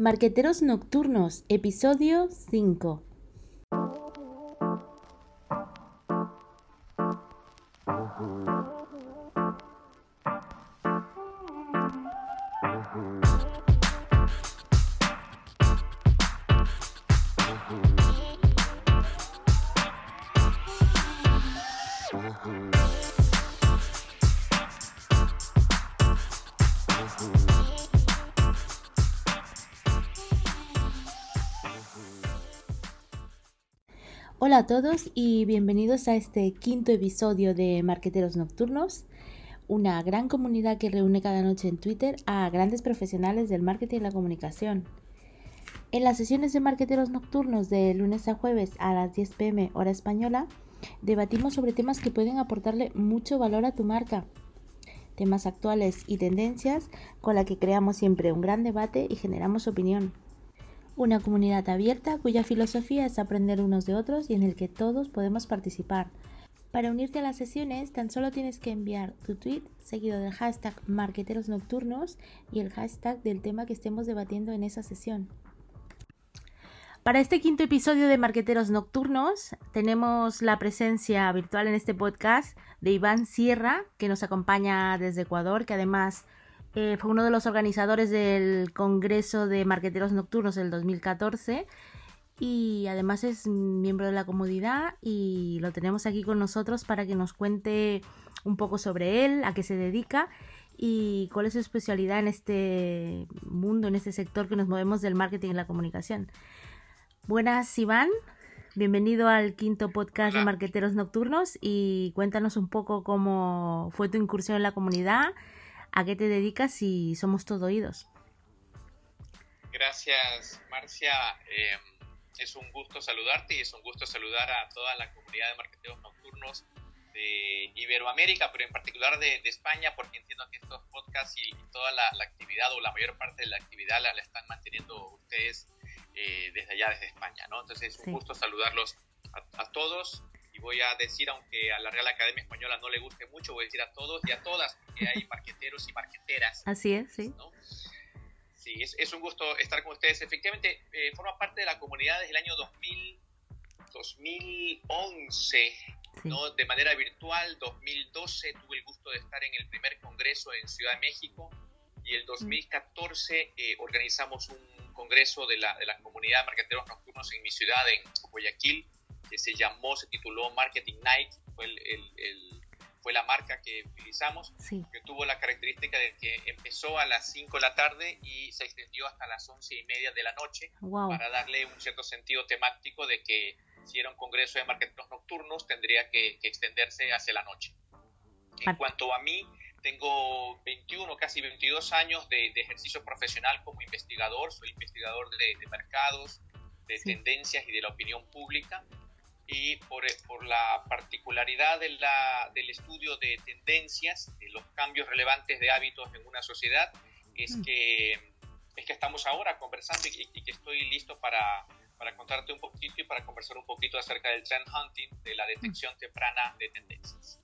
Marqueteros Nocturnos, episodio 5. A todos y bienvenidos a este quinto episodio de Marqueteros Nocturnos, una gran comunidad que reúne cada noche en Twitter a grandes profesionales del marketing y la comunicación. En las sesiones de Marqueteros Nocturnos de lunes a jueves a las 10 pm hora española, debatimos sobre temas que pueden aportarle mucho valor a tu marca, temas actuales y tendencias con la que creamos siempre un gran debate y generamos opinión. Una comunidad abierta cuya filosofía es aprender unos de otros y en el que todos podemos participar. Para unirte a las sesiones tan solo tienes que enviar tu tweet seguido del hashtag marqueteros nocturnos y el hashtag del tema que estemos debatiendo en esa sesión. Para este quinto episodio de Marqueteros Nocturnos tenemos la presencia virtual en este podcast de Iván Sierra, que nos acompaña desde Ecuador, que además eh, fue uno de los organizadores del Congreso de Marqueteros Nocturnos del 2014 y además es miembro de la comunidad y lo tenemos aquí con nosotros para que nos cuente un poco sobre él, a qué se dedica y cuál es su especialidad en este mundo, en este sector que nos movemos del marketing y la comunicación. Buenas, Iván. Bienvenido al quinto podcast de Marqueteros Nocturnos y cuéntanos un poco cómo fue tu incursión en la comunidad, a qué te dedicas y somos todo oídos. Gracias, Marcia. Em, es un gusto saludarte y es un gusto saludar a toda la comunidad de marqueteros nocturnos de Iberoamérica, pero en particular de, España, porque entiendo que estos podcasts y, toda la, actividad o la mayor parte de la actividad la, están manteniendo ustedes eh, desde allá, desde España, ¿no? Entonces es un gusto saludarlos a, a, todos voy a decir, aunque a la Real Academia Española no le guste mucho, voy a decir a todos y a todas, porque hay marqueteros y marqueteras. Así es, sí. Sí, es, un gusto estar con ustedes. Efectivamente, eh, forma parte de la comunidad desde el año 2000, 2011, ¿no? de manera virtual. 2012 tuve el gusto de estar en el primer congreso en Ciudad de México y el 2014 eh, organizamos un congreso de la, de la comunidad de marqueteros nocturnos en mi ciudad, en Guayaquil que se llamó, se tituló Marketing Night, fue, el, fue la marca que utilizamos, que tuvo la característica de que empezó a las 5 de la tarde y se extendió hasta las 11 y media de la noche, para darle un cierto sentido temático de que si era un congreso de marketing nocturnos, tendría que, extenderse hacia la noche. En cuanto a mí, tengo 21, casi 22 años de, ejercicio profesional como investigador, soy investigador de, mercados, de tendencias y de la opinión pública y por, por la particularidad de la, del estudio de tendencias, de los cambios relevantes de hábitos en una sociedad, es mm. que, es que estamos ahora conversando y, que estoy listo para, para, contarte un poquito y para conversar un poquito acerca del trend hunting, de la detección temprana de tendencias.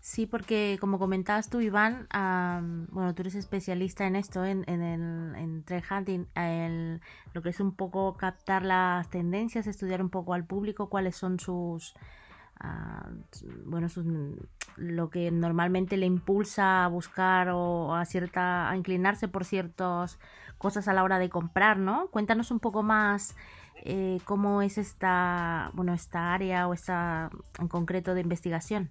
Sí, porque como comentabas tú, Iván, bueno, tú eres especialista en esto, en, en el en hunting, lo que es un poco captar las tendencias, estudiar un poco al público, cuáles son sus, ah, bueno, sus, lo que normalmente le impulsa a buscar o a cierta, a inclinarse por ciertas cosas a la hora de comprar, ¿no? Cuéntanos un poco más eh, cómo es esta, bueno, esta área o esta en concreto de investigación.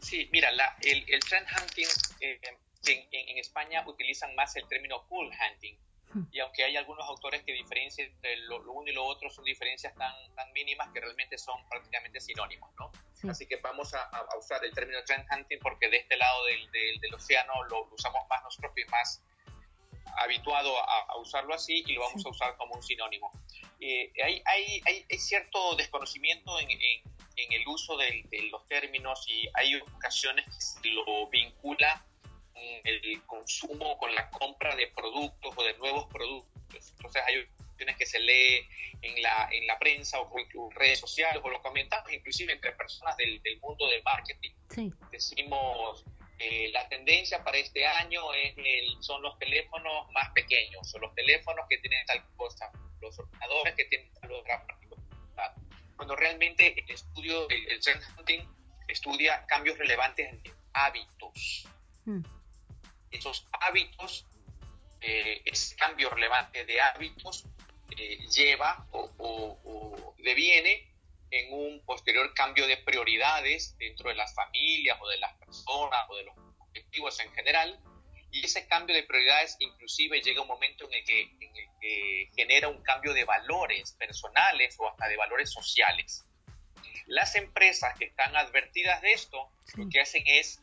Sí, mira, la, el, el, trend hunting, eh, en, en, España utilizan más el término pull hunting. Hmm. Y aunque hay algunos autores que diferencian entre lo, uno y lo otro, son diferencias tan, tan mínimas que realmente son prácticamente sinónimos, ¿no? Así que vamos a, a, usar el término trend hunting porque de este lado del, del, del océano lo, usamos más nosotros y más habituado a, usarlo así y lo vamos a usar como un sinónimo. Eh, hay, hay, hay, hay, cierto desconocimiento en, en en el uso de, los términos y hay ocasiones que se lo vincula el consumo con la compra de productos o de nuevos productos. Entonces hay ocasiones que se lee en la, en la prensa o en redes sociales o lo comentamos inclusive entre personas del, del mundo del marketing. Decimos, eh, la tendencia para este año es son los teléfonos más pequeños, son los teléfonos que tienen tal cosa, los ordenadores que tienen tal otra. Cuando realmente el estudio, el, el Hunting estudia cambios relevantes en hábitos. Hmm. Esos hábitos, eh, ese cambio relevante de hábitos eh, lleva o, o deviene en un posterior cambio de prioridades dentro de las familias o de las personas o de los objetivos en general. Y ese cambio de prioridades inclusive llega un momento en el que, que genera un cambio de valores personales o hasta de valores sociales. Las empresas que están advertidas de esto, lo que hacen es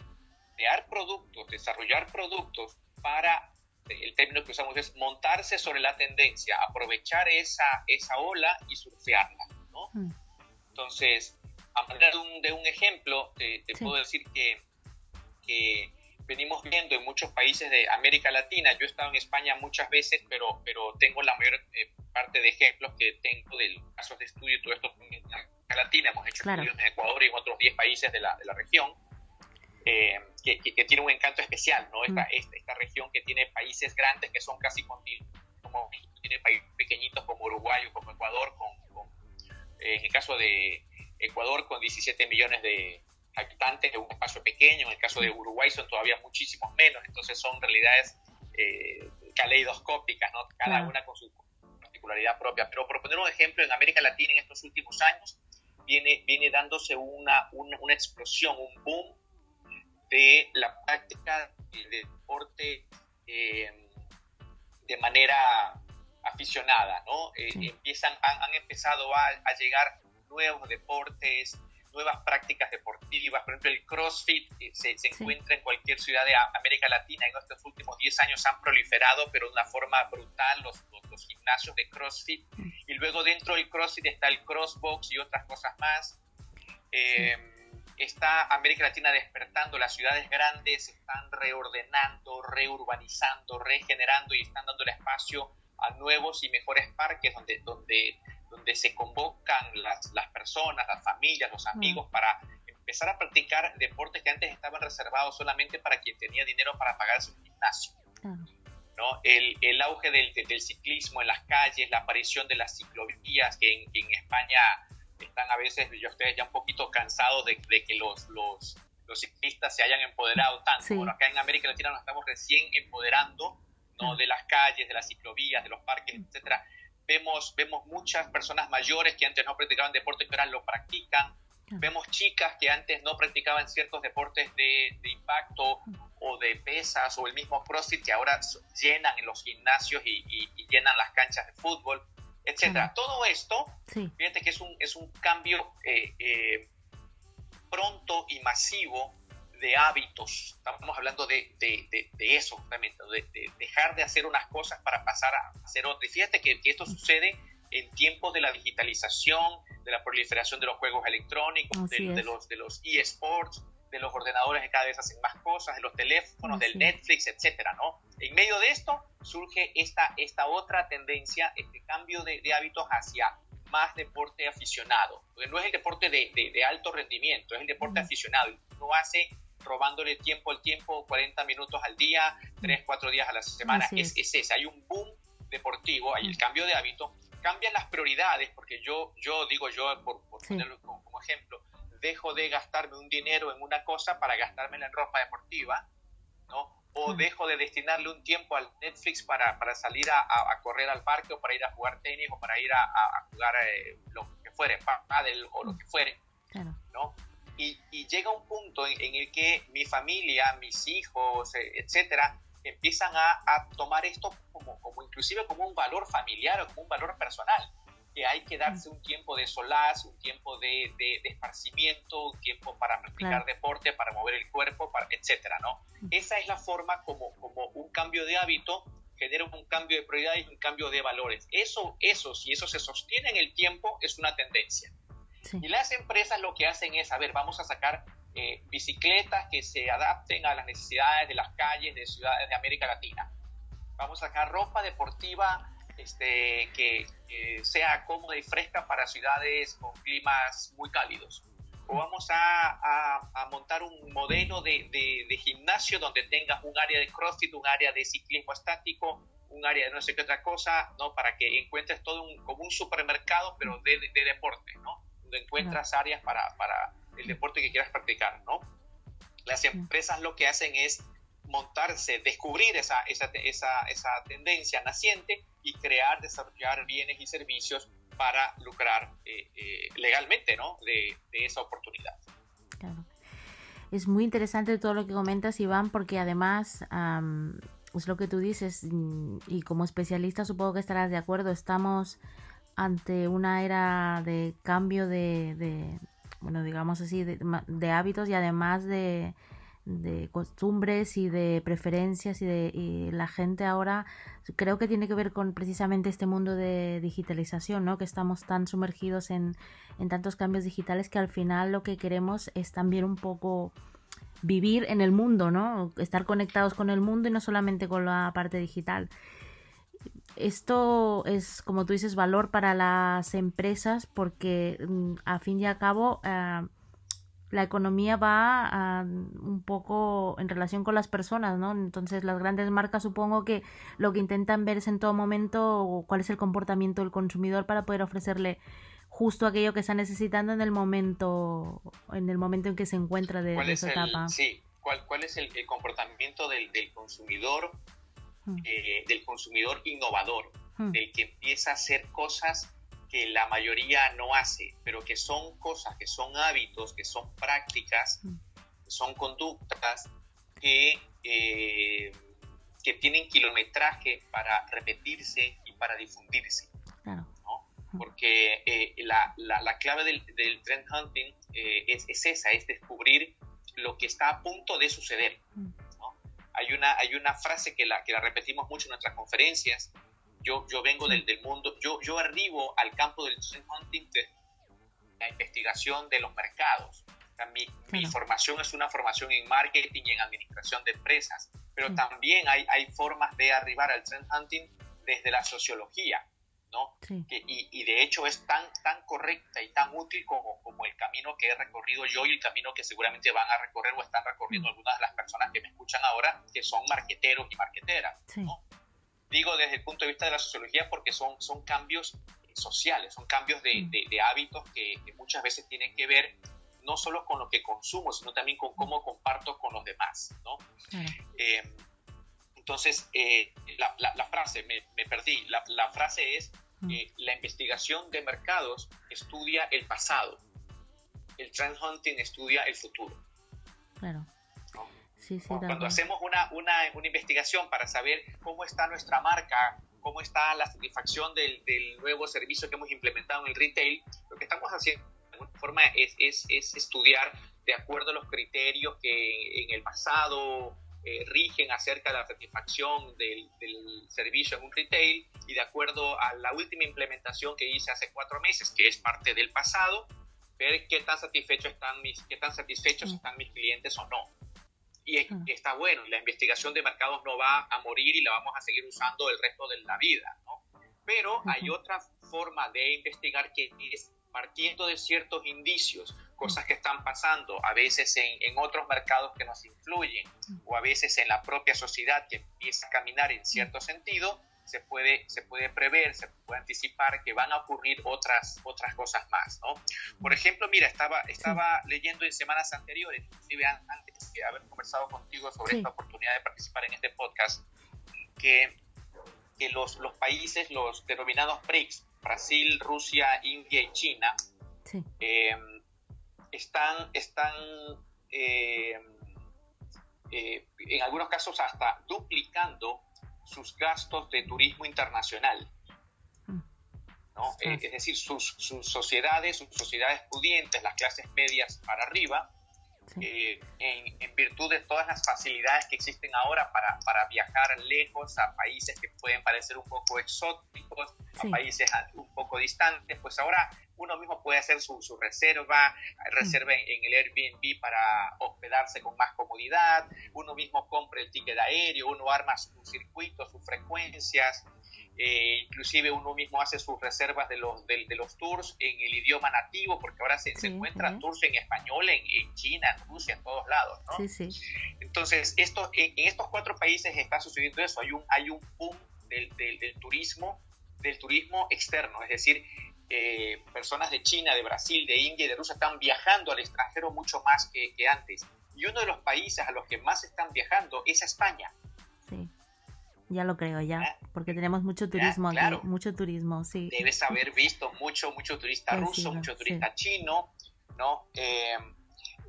crear productos, desarrollar productos para, el término que usamos es montarse sobre la tendencia, aprovechar esa, esa ola y surfearla. ¿no? Mm. Entonces, a manera de un, de un ejemplo, te, puedo decir que, que, venimos viendo en muchos países de América Latina, yo he estado en España muchas veces, pero, pero tengo la mayor eh, parte de ejemplos que tengo de casos de estudio y todo esto en América Latina, hemos hecho estudios en Ecuador y en otros 10 países de la, de la región, eh, que, que, tiene un encanto especial, ¿no? Esta, mm. esta, esta, región que tiene países grandes que son casi continuos, como tiene países pequeñitos como Uruguay o como Ecuador, con en el caso de Ecuador con 17 millones de habitantes, es un espacio pequeño, en el caso de Uruguay son todavía muchísimos menos, entonces son realidades eh, caleidoscópicas, ¿no? cada una con su particularidad propia. Pero por poner un ejemplo, en América Latina en estos últimos años viene, viene dándose una, una, explosión, un boom de la práctica del deporte eh, de manera aficionada, ¿no? Eh, empiezan, han, empezado a, llegar nuevos deportes, nuevas prácticas deportivas, por ejemplo el CrossFit eh, se, encuentra en cualquier ciudad de América Latina, en estos últimos 10 años han proliferado, pero de una forma brutal los, los, gimnasios de CrossFit, y luego dentro del CrossFit está el Crossbox y otras cosas más. Eh, está América Latina despertando, las ciudades grandes se están reordenando, reurbanizando, regenerando y están dando el espacio a nuevos y mejores parques donde, donde, donde se convocan las, las personas, las familias, los amigos mm. para empezar a practicar deportes que antes estaban reservados solamente para quien tenía dinero para pagarse un gimnasio. ¿no? El, el auge del, del, ciclismo en las calles, la aparición de las ciclovías que en, en España están a veces, yo ustedes ya un poquito cansados de, de que los, los, los, ciclistas se hayan empoderado tanto. Bueno, acá en América Latina nos estamos recién empoderando ¿no? de las calles, de las ciclovías, de los parques, etcétera. Vemos, vemos muchas personas mayores que antes no practicaban deportes, que ahora lo practican. Vemos chicas que antes no practicaban ciertos deportes de, impacto o de pesas o el mismo CrossFit que ahora llenan en los gimnasios y, llenan las canchas de fútbol, etcétera. Todo esto, fíjate que es un, es un cambio eh, eh, pronto y masivo de hábitos, estamos hablando de, de, de, eso justamente, de, dejar de hacer unas cosas para pasar a hacer otras. Y fíjate que, esto sucede en tiempos de la digitalización, de la proliferación de los juegos electrónicos, de, los, de los eSports, de los ordenadores que cada vez hacen más cosas, de los teléfonos, del Netflix, etcétera, ¿no? En medio de esto surge esta, esta otra tendencia, este cambio de, hábitos hacia más deporte aficionado, porque no es el deporte de, alto rendimiento, es el deporte aficionado, uno hace robándole tiempo al tiempo, 40 minutos al día, 3, 4 días a la semana. Es, es, ese, hay un boom deportivo, hay el mm. cambio de hábito, cambian las prioridades, porque yo, yo digo yo, por, ponerlo como, ejemplo, dejo de gastarme un dinero en una cosa para gastármela en ropa deportiva, ¿no? O mm. dejo de destinarle un tiempo al Netflix para, para salir a, a, correr al parque o para ir a jugar tenis o para ir a, a jugar eh, lo que fuere, pádel o lo mm. que fuere, ¿no? Y, llega un punto en, el que mi familia, mis hijos, eh, etcétera, empiezan a, tomar esto como, como inclusive como un valor familiar o como un valor personal, que hay que darse un tiempo de solaz, un tiempo de, de, esparcimiento, un tiempo para practicar deporte, para mover el cuerpo, para, etcétera, ¿no? Esa es la forma como, como un cambio de hábito genera un cambio de prioridades y un cambio de valores. Eso, eso, si eso se sostiene en el tiempo, es una tendencia. Y las empresas lo que hacen es, a ver, vamos a sacar eh, bicicletas que se adapten a las necesidades de las calles de ciudades de América Latina. Vamos a sacar ropa deportiva este, que sea cómoda y fresca para ciudades con climas muy cálidos. o vamos a, montar un modelo de, gimnasio donde tengas un área de CrossFit, un área de ciclismo estático, un área de no sé qué otra cosa, ¿no? Para que encuentres todo un, como un supermercado, pero de, deporte, ¿no? Donde encuentras áreas para, para el deporte que quieras practicar, ¿no? Las empresas lo que hacen es montarse, descubrir esa, esa, esa, esa tendencia naciente y crear, desarrollar bienes y servicios para lucrar eh, eh, legalmente ¿no? de, esa oportunidad. Claro. Es muy interesante todo lo que comentas, Iván, porque además es lo que tú dices y como especialista supongo que estarás de acuerdo, estamos ante una era de cambio de, de bueno, digamos así, de hábitos y además de, costumbres y de preferencias y de la gente ahora creo que tiene que ver con precisamente este mundo de digitalización, ¿no? Que estamos tan sumergidos en, en tantos cambios digitales que al final lo que queremos es también un poco vivir en el mundo, ¿no? Estar conectados con el mundo y no solamente con la parte digital. Esto es, como tú dices, valor para las empresas porque mm, a fin y a cabo eh, la economía va un poco en relación con las personas, ¿no? Entonces las grandes marcas supongo que lo que intentan ver es en todo momento cuál es el comportamiento del consumidor para poder ofrecerle justo aquello que está necesitando en el momento en el momento en que se encuentra de, esa etapa. Sí, ¿cuál, cuál es el, consportamiento del, consumidor. Eh, del consumidor innovador, mm. del que empieza a hacer cosas que la mayoría no hace, pero que son cosas, que son hábitos, que son prácticas, mm. que son conductas que, eh, que tienen kilometraje para repetirse y para difundirse. Mm. Porque eh, la, la, clave del, del, trend hunting eh, es, es, esa, es descubrir lo que está a punto de suceder. Mm. Hay, una, hay una frase que la, que la repetimos mucho en nuestras conferencias, yo, yo vengo del, del, mundo, yo, yo arribo al campo del trend hunting de la investigación de los mercados. mi, mi, formación es una formación en marketing y en administración de empresas, pero también hay, hay formas de arribar al trend hunting desde la sociología, ¿no? Que, y, y, de hecho es tan, tan correcta y tan útil como, como el camino que he recorrido yo y el camino que seguramente van a recorrer o están recorriendo algunas de las personas que me escuchan ahora, que son marqueteros y marqueteras, ¿no? digo desde el punto de vista de la sociología porque son, son cambios sociales, son cambios de, mm. hábitos que, muchas veces tienen que ver no solo con lo que consumo, sino también con cómo comparto con los demás. ¿no? Eh, entonces, eh, la, frase, me, perdí, la, frase es, mm. Eh, la investigación de mercados estudia el pasado, el trend hunting estudia el futuro. Claro. Cuando hacemos una, una, una, investigación para saber cómo está nuestra marca, cómo está la satisfacción del, del, nuevo servicio que hemos implementado en el retail, lo que estamos haciendo de alguna forma es, es, es estudiar de acuerdo a los criterios que en el pasado eh, rigen acerca de la satisfacción del, del, servicio en un retail y de acuerdo a la última implementación que hice hace cuatro meses, que es parte del pasado, ver qué tan satisfechos están mis, qué tan satisfechos están mis clientes o no. Y está bueno, y la investigación de mercados no va a morir y la vamos a seguir usando el resto de la vida, ¿no? Pero hay otra forma de investigar que es partiendo de ciertos indicios, cosas que están pasando, a veces en, en, otros mercados que nos influyen, o a veces en la propia sociedad que empieza a caminar en cierto sentido, se puede, se puede prever, se puede anticipar que van a ocurrir otras, otras cosas más, ¿no? Por ejemplo, mira, estaba, estaba leyendo en semanas anteriores, inclusive antes de haber conversado contigo sobre esta oportunidad de participar en este podcast, que, que los, los países, los denominados BRICS, Brasil, Rusia, India y China, em, están, están eh, eh, en algunos casos hasta duplicando sus gastos de turismo internacional. Mm. ¿no? Eh, es decir, sus, sus, sociedades, sus sociedades pudientes, las clases medias para arriba, eh, en, en, virtud de todas las facilidades que existen ahora para, para, viajar lejos a países que pueden parecer un poco exóticos lejos, a países un poco distantes, pues ahora uno mismo puede hacer su, reserva, reserva en, el Airbnb para hospedarse con más comodidad, uno mismo compra el ticket aéreo, uno arma su circuito, sus frecuencias, eh, inclusive uno mismo hace sus reservas de los, de, los tours en el idioma nativo, porque ahora se, encuentran tours en español en, China, en Rusia, en todos lados. ¿no? Sí, Entonces, esto, en, estos cuatro países está sucediendo eso, hay un, hay un boom del, del, turismo, del turismo externo, es decir, eh, personas de China, de Brasil, de India y de Rusia están viajando al extranjero mucho más que, que antes. Y uno de los países a los que más están viajando es a España. Sí. Ya lo creo, ya, ah, porque tenemos mucho turismo aquí, mucho turismo, sí. Debes haber visto mucho, mucho turista ruso, mucho turista chino, ¿no? Em,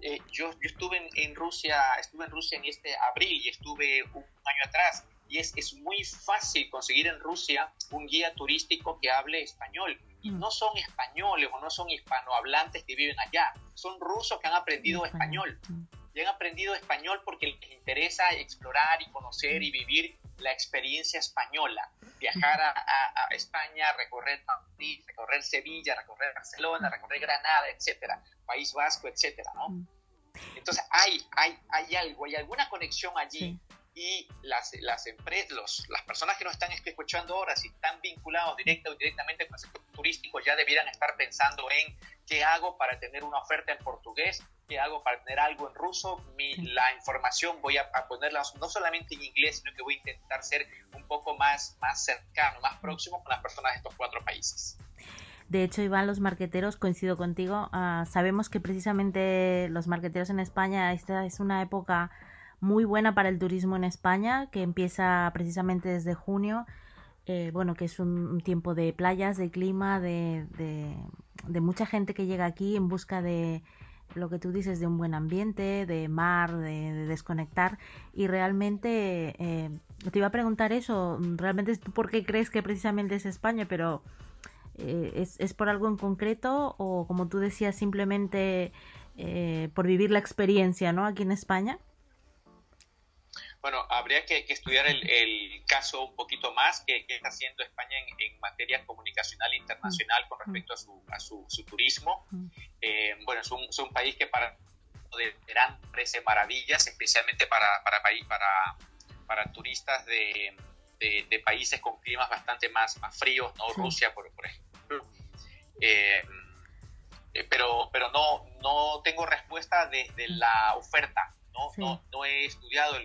eh, yo, yo, estuve en, Rusia, estuve en Rusia en este abril y estuve un año atrás y es, es muy fácil conseguir en Rusia un guía turístico que hable español. Y mm. no son españoles o no son hispanohablantes que viven allá, son rusos que han aprendido español. Mm. Y han aprendido español porque les interesa explorar y conocer y vivir la experiencia española, viajar a, España, recorrer Madrid, recorrer Sevilla, recorrer Barcelona, recorrer Granada, etcétera, País Vasco, etcétera, ¿no? Entonces hay, hay, hay algo, hay alguna conexión allí y las, las empresas, las personas que nos están escuchando ahora, si están vinculados directa o indirectamente con el sector turístico, ya debieran estar pensando en qué hago para tener una oferta en portugués, qué hago para tener algo en ruso, Mi, la información voy a, ponerla no solamente en inglés, sino que voy a intentar ser un poco más, más cercano, más próximo con las personas de estos cuatro países. De hecho, Iván, los marqueteros, coincido contigo, ah, sabemos que precisamente los marqueteros en España, esta es una época muy buena para el turismo en España, que empieza precisamente desde junio. Eh, bueno, que es un, tiempo de playas, de clima, de, de, mucha gente que llega aquí en busca de lo que tú dices, de un buen ambiente, de mar, de, desconectar. Y realmente eh, te iba a preguntar eso, realmente tú por qué crees que precisamente es España, pero eh, ¿es, ¿es, por algo en concreto o como tú decías, simplemente por vivir la experiencia ¿no? aquí en España? Bueno, habría que, estudiar el, caso un poquito más que, está haciendo España en, materia comunicacional internacional con respecto a su, turismo. Eh, bueno, es un, país que para de verano ofrece maravillas, especialmente para, para, para, para turistas de, de, países con climas bastante más, más fríos, ¿no? Rusia, por, ejemplo. Eh, eh, pero pero no, no tengo respuesta desde la oferta no, no, he estudiado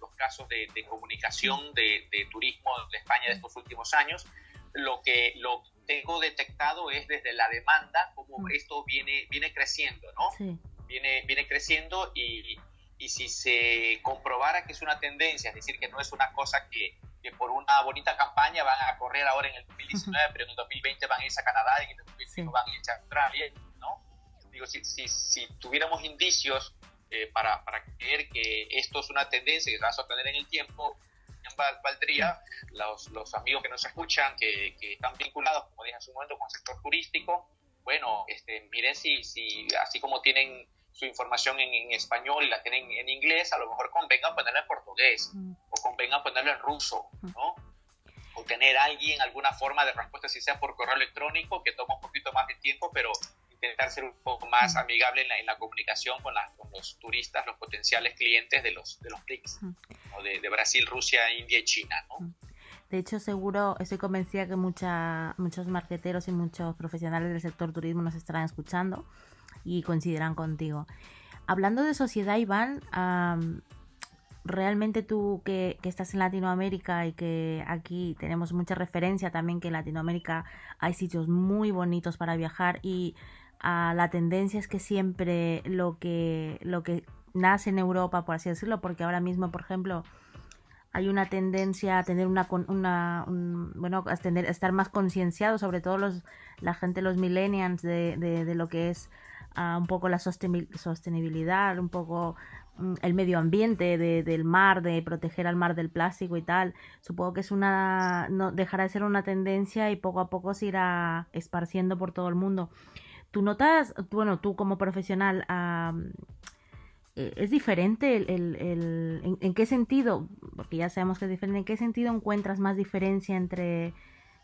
los casos de, comunicación de, turismo de España de estos últimos años. Lo que lo tengo detectado es desde la demanda, cómo mm. esto viene, viene creciendo, ¿no? Viene, viene creciendo y, y si se comprobara que es una tendencia, es decir, que no es una cosa que, que, por una bonita campaña van a correr ahora en el 2019, pero en el 2020 van a irse a Canadá y en el 2021 van a irse a Australia, ¿no? Digo, si, si, si tuviéramos indicios eh, para, para, creer que esto es una tendencia que se va a sostener en el tiempo, valdría los, los amigos que nos escuchan, que, que, están vinculados, como dije hace un momento, con el sector turístico, bueno, este, miren si, si así como tienen su información en, español y la tienen en inglés, a lo mejor convenga ponerla en portugués mm. o convenga ponerla en ruso, mm. ¿no? O tener alguien, alguna forma de respuesta, si sea por correo electrónico, que toma un poquito más de tiempo, pero intentar ser un poco más amigable en la, comunicación con, los turistas, los potenciales clientes de los, de los BRICS, de, Brasil, Rusia, India y China. De hecho, seguro, estoy convencida que mucha, muchos marqueteros y muchos profesionales del sector turismo nos estarán escuchando y coincidirán contigo. Hablando de sociedad, Iván, realmente tú que, que, estás en Latinoamérica y que aquí tenemos mucha referencia también que en Latinoamérica hay sitios muy bonitos para viajar y la tendencia es que siempre lo que, lo que nace en Europa, por así decirlo, porque ahora mismo, por ejemplo, hay una tendencia a tener una, una bueno, a, estar más concienciado, sobre todo los, la gente, los millennials, de, de, lo que es ah, un poco la sostenibilidad, un poco mm, el medio ambiente de, del mar, de proteger al mar del plástico y tal. Supongo que es una, no dejará de ser una tendencia y poco a poco se irá esparciendo por todo el mundo. ¿Tú notas, bueno, tú como profesional, eh, ¿es diferente el, en, qué sentido? Porque ya sabemos que es diferente. ¿En qué sentido encuentras más diferencia entre,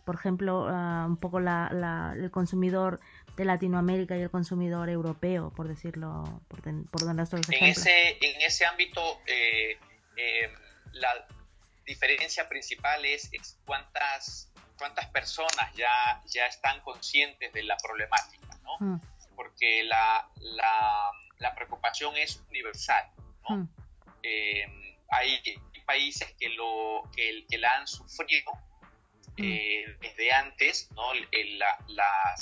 por ejemplo, ah, un poco la, el consumidor de Latinoamérica y el consumidor europeo, por decirlo, por, por donde en ese, en ese ámbito, eh, eh, la diferencia principal es, cuántas, cuántas personas ya, ya están conscientes de la problemática, ¿no? Mm. Porque la, la, la, preocupación es universal, ¿no? Mm. Eh, hay países que, lo, que, que la han sufrido Mm. Eh, desde antes, ¿no? la,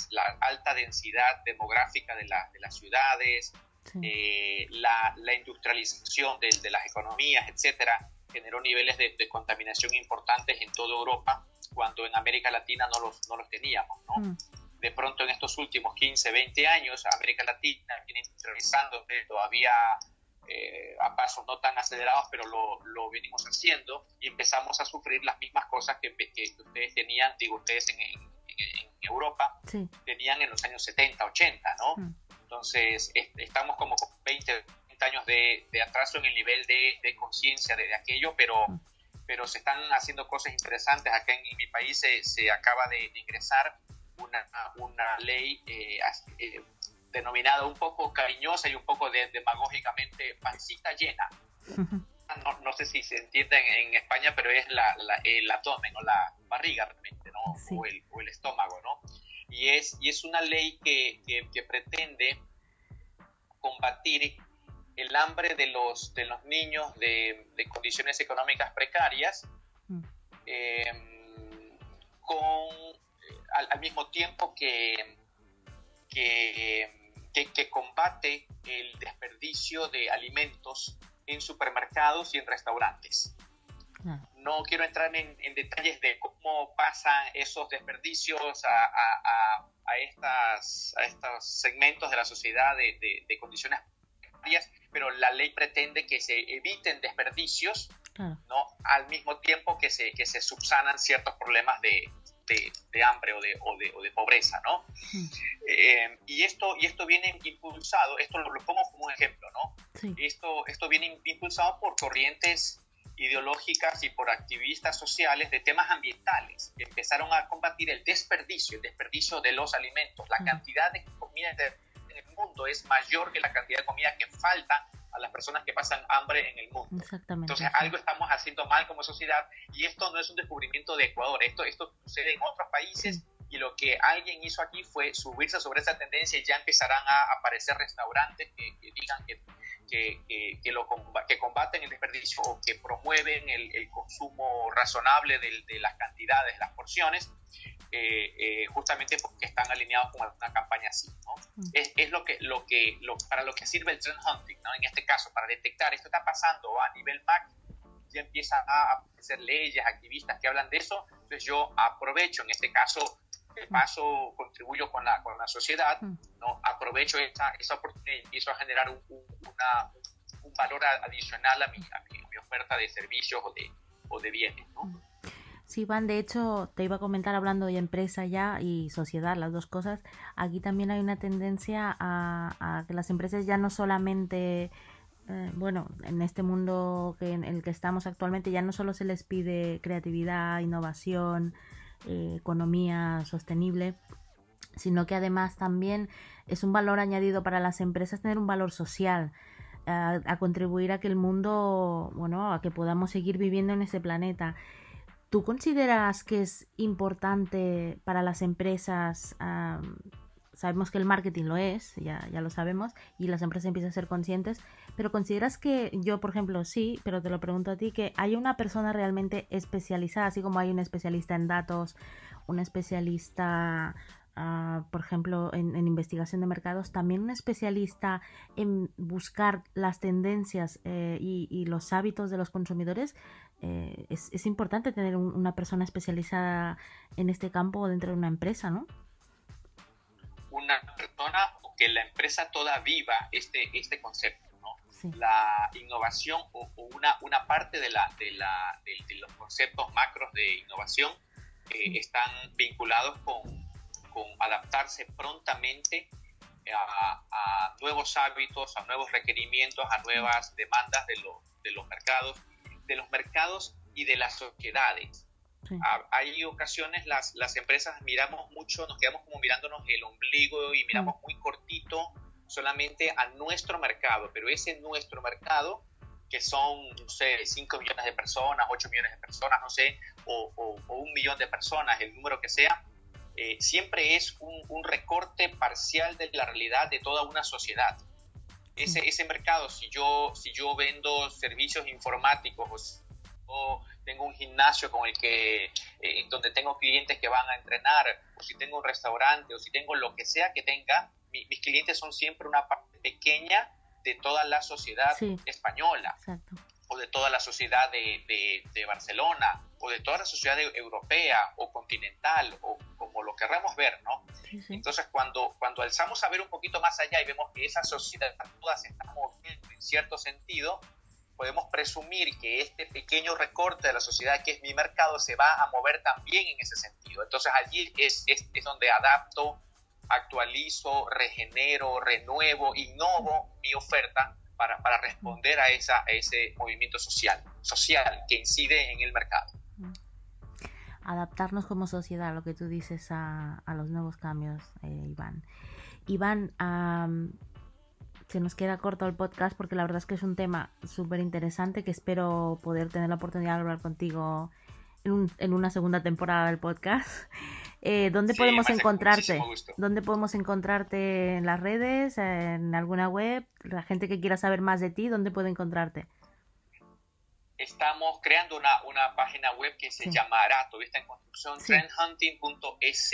la, alta densidad demográfica de, de las ciudades, eh, la, industrialización de, de, las economías, etcétera, generó niveles de, contaminación importantes en toda Europa, cuando en América Latina no los, no los teníamos. ¿no? Mm. De pronto, en estos últimos 15, 20 años, América Latina viene industrializando todavía eh, a pasos no tan acelerados, pero lo, lo, venimos haciendo y empezamos a sufrir las mismas cosas que, ustedes tenían, digo ustedes en, en, Europa, tenían en los años 70, 80, ¿no? Mm. Entonces, estamos como 20, 20 años de, de, atraso en el nivel de, de conciencia de, aquello, pero, mm. pero se están haciendo cosas interesantes. Acá en, mi país se, se acaba de, ingresar una, una ley eh, eh denominada un poco cariñosa y un poco demagógicamente pancita llena. No, sé si se entiende en, España, pero es la, el abdomen o la barriga realmente, ¿no? O, el, o, el, estómago, ¿no? Y es, y es una ley que, que, pretende combatir el hambre de los, de los niños de, de condiciones económicas precarias mm. em, con, al, al, mismo tiempo que, que que, combate el desperdicio de alimentos en supermercados y en restaurantes. No quiero entrar en, detalles de cómo pasan esos desperdicios a, a, estas, a estos segmentos de la sociedad de, de, condiciones precarias, pero la ley pretende que se eviten desperdicios, ¿no? al mismo tiempo que se, que se subsanan ciertos problemas de, de, hambre o de, o de, o de, pobreza, ¿no? Eh, y, esto, y esto viene impulsado, esto lo, pongo como un ejemplo, ¿no? Esto, esto viene impulsado por corrientes ideológicas y por activistas sociales de temas ambientales que empezaron a combatir el desperdicio, el desperdicio de los alimentos. La cantidad de comida en el mundo es mayor que la cantidad de comida que falta a las personas que pasan hambre en el mundo. Entonces, algo estamos haciendo mal como sociedad y esto no es un descubrimiento de Ecuador, esto, esto sucede en otros países y lo que alguien hizo aquí fue subirse sobre esa tendencia y ya empezarán a aparecer restaurantes que, digan que, que, que, lo, que combaten el desperdicio o que promueven el, el consumo razonable de, de, las cantidades, las porciones. Eh, eh, justamente porque están alineados con una campaña así. ¿no? Mm. Es, es, lo que, lo que, lo, para lo que sirve el trend hunting, ¿no? en este caso, para detectar esto está pasando a nivel macro, ya empiezan a aparecer leyes, activistas que hablan de eso, entonces yo aprovecho, en este caso, de mm. paso contribuyo con la, con la sociedad, mm. ¿no? aprovecho esa, esa oportunidad y empiezo a generar un, una, un valor adicional a mi, a mi, a mi oferta de servicios o de, o de bienes. ¿no? Sí, Van, de hecho, te iba a comentar hablando de empresa ya y sociedad, las dos cosas. Aquí también hay una tendencia a, que las empresas ya no solamente, eh, bueno, en este mundo que, en el que estamos actualmente, ya no solo se les pide creatividad, innovación, eh, economía sostenible, sino que además también es un valor añadido para las empresas tener un valor social. A, a contribuir a que el mundo, bueno, a que podamos seguir viviendo en ese planeta. ¿Tú consideras que es importante para las empresas? sabemos que el marketing lo es, ya, ya lo sabemos, y las empresas empiezan a ser conscientes, pero ¿consideras que yo, por ejemplo, sí, pero te lo pregunto a ti, que hay una persona realmente especializada, así como hay un especialista en datos, un especialista Uh, por ejemplo, en, en, investigación de mercados, también un especialista en buscar las tendencias eh, y, y, los hábitos de los consumidores eh, es, es, importante tener una persona especializada en este campo dentro de una empresa, ¿no? Una persona que la empresa toda viva este, este concepto, ¿no? La innovación o, una, una parte de, la, de, la, de, los conceptos macros de innovación eh, están vinculados con, con adaptarse prontamente a, a, nuevos hábitos, a nuevos requerimientos, a nuevas demandas de, de los mercados de los mercados y de las sociedades. hay ocasiones las, las empresas miramos mucho, nos quedamos como mirándonos el ombligo y miramos mm. muy cortito solamente a nuestro mercado, pero ese nuestro mercado, que son, no sé, 5 millones de personas, 8 millones de personas, no sé, o, un millón de personas, el número que sea, eh, siempre es un, recorte parcial de la realidad de toda una sociedad. Ese, ese mercado, si yo, si yo vendo servicios informáticos o tengo un gimnasio con el que, eh, donde tengo clientes que van a entrenar, o si tengo un restaurante, o si tengo lo que sea que tenga, mis clientes son siempre una parte pequeña de toda la sociedad española, o de toda la sociedad de, de, Barcelona, o de toda la sociedad europea o continental, o como lo querramos ver, ¿no? Entonces, cuando, cuando alzamos a ver un poquito más allá y vemos que esa sociedad todas están moviendo en cierto sentido, podemos presumir que este pequeño recorte de la sociedad que es mi mercado se va a mover también en ese sentido. Entonces allí es, es, es donde adapto, actualizo, regenero, renuevo, innovo mi oferta para, para responder a, esa, a ese movimiento social, social que incide en el mercado. Adaptarnos como sociedad, lo que tú dices, a, a los nuevos cambios, eh, Iván. Iván, se nos queda corto el podcast porque la verdad es que es un tema súper interesante que espero poder tener la oportunidad de hablar contigo en, en una segunda temporada del podcast. Eh, ¿Dónde podemos encontrarte? ¿Dónde podemos encontrarte en las redes, en alguna web? La gente que quiera saber más de ti, ¿dónde puede encontrarte? Estamos creando una, una página web que se llamará, todavía está en construcción, trendhunting.es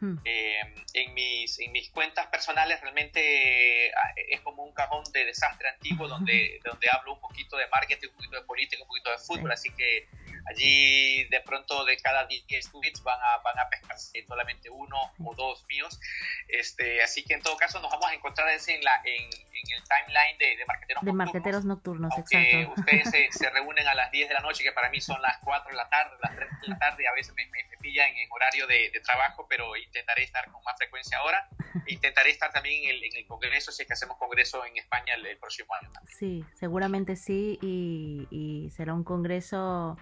Hmm. Eh, en, mis, en mis cuentas personales realmente ah, es como un cajón de desastre antiguo donde, donde hablo un poquito de marketing, un poquito de política, un poquito de fútbol, así que allí de pronto de cada 10 tweets van a, van a pescarse solamente uno o dos míos. Este, así que en todo caso nos vamos a encontrar en, la, en, en el timeline de, de marqueteros de nocturnos. Marqueteros nocturnos, exacto. ustedes se, se, reúnen a las 10 de la noche, que para mí son las 4 de la tarde, las 3 de la tarde, a veces me, me, pillan en horario de, de trabajo, pero intentaré estar con más frecuencia ahora. Intentaré estar también en el, en el Congreso, si es que hacemos Congreso en España el, próximo año. Sí, seguramente sí, y, y, será un Congreso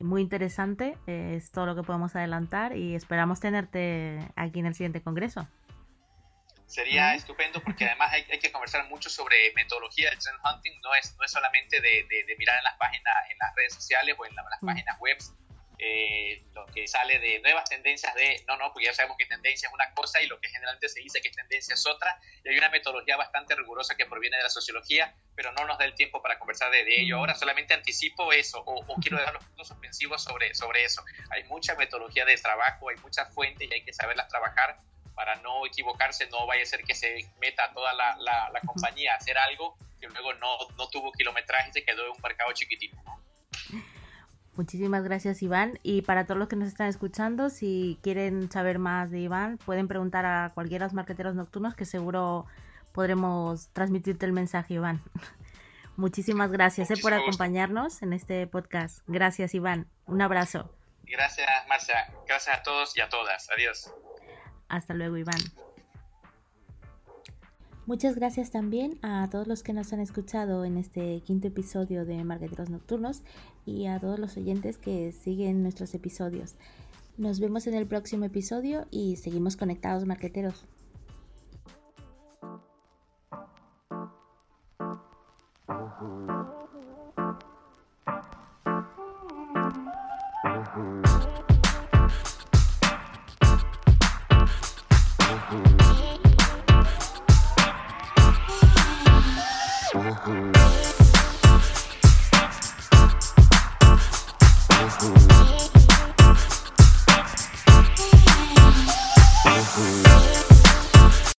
muy interesante, es todo lo que podemos adelantar y esperamos tenerte aquí en el siguiente Congreso. Sería estupendo porque además hay, hay, que conversar mucho sobre metodología del trend hunting, no es, no es solamente de, de, mirar en las páginas, en las redes sociales o en, las páginas web eh, lo que sale de nuevas tendencias de, no, no, porque ya sabemos que tendencia es una cosa y lo que generalmente se dice que es tendencia es otra, y hay una metodología bastante rigurosa que proviene de la sociología, pero no nos da el tiempo para conversar de, ello. Ahora solamente anticipo eso, o, quiero dar los puntos suspensivos sobre, sobre eso. Hay mucha metodología de trabajo, hay muchas fuentes y hay que saberlas trabajar para no equivocarse, no vaya a ser que se meta toda la, la, compañía a hacer algo que luego no, no tuvo kilometraje y se quedó en un mercado chiquitito. Muchísimas gracias Iván. Y para todos los que nos están escuchando, si quieren saber más de Iván, pueden preguntar a cualquiera de los marqueteros nocturnos que seguro podremos transmitirte el mensaje, Iván. Muchísimas gracias eh, por acompañarnos en este podcast. Gracias Iván. Un abrazo. Gracias Marcia. Gracias a todos y a todas. Adiós. Hasta luego Iván. Muchas gracias también a todos los que nos han escuchado en este quinto episodio de Marqueteros Nocturnos y a todos los oyentes que siguen nuestros episodios. Nos vemos en el próximo episodio y seguimos conectados, marqueteros. Mm-hmm.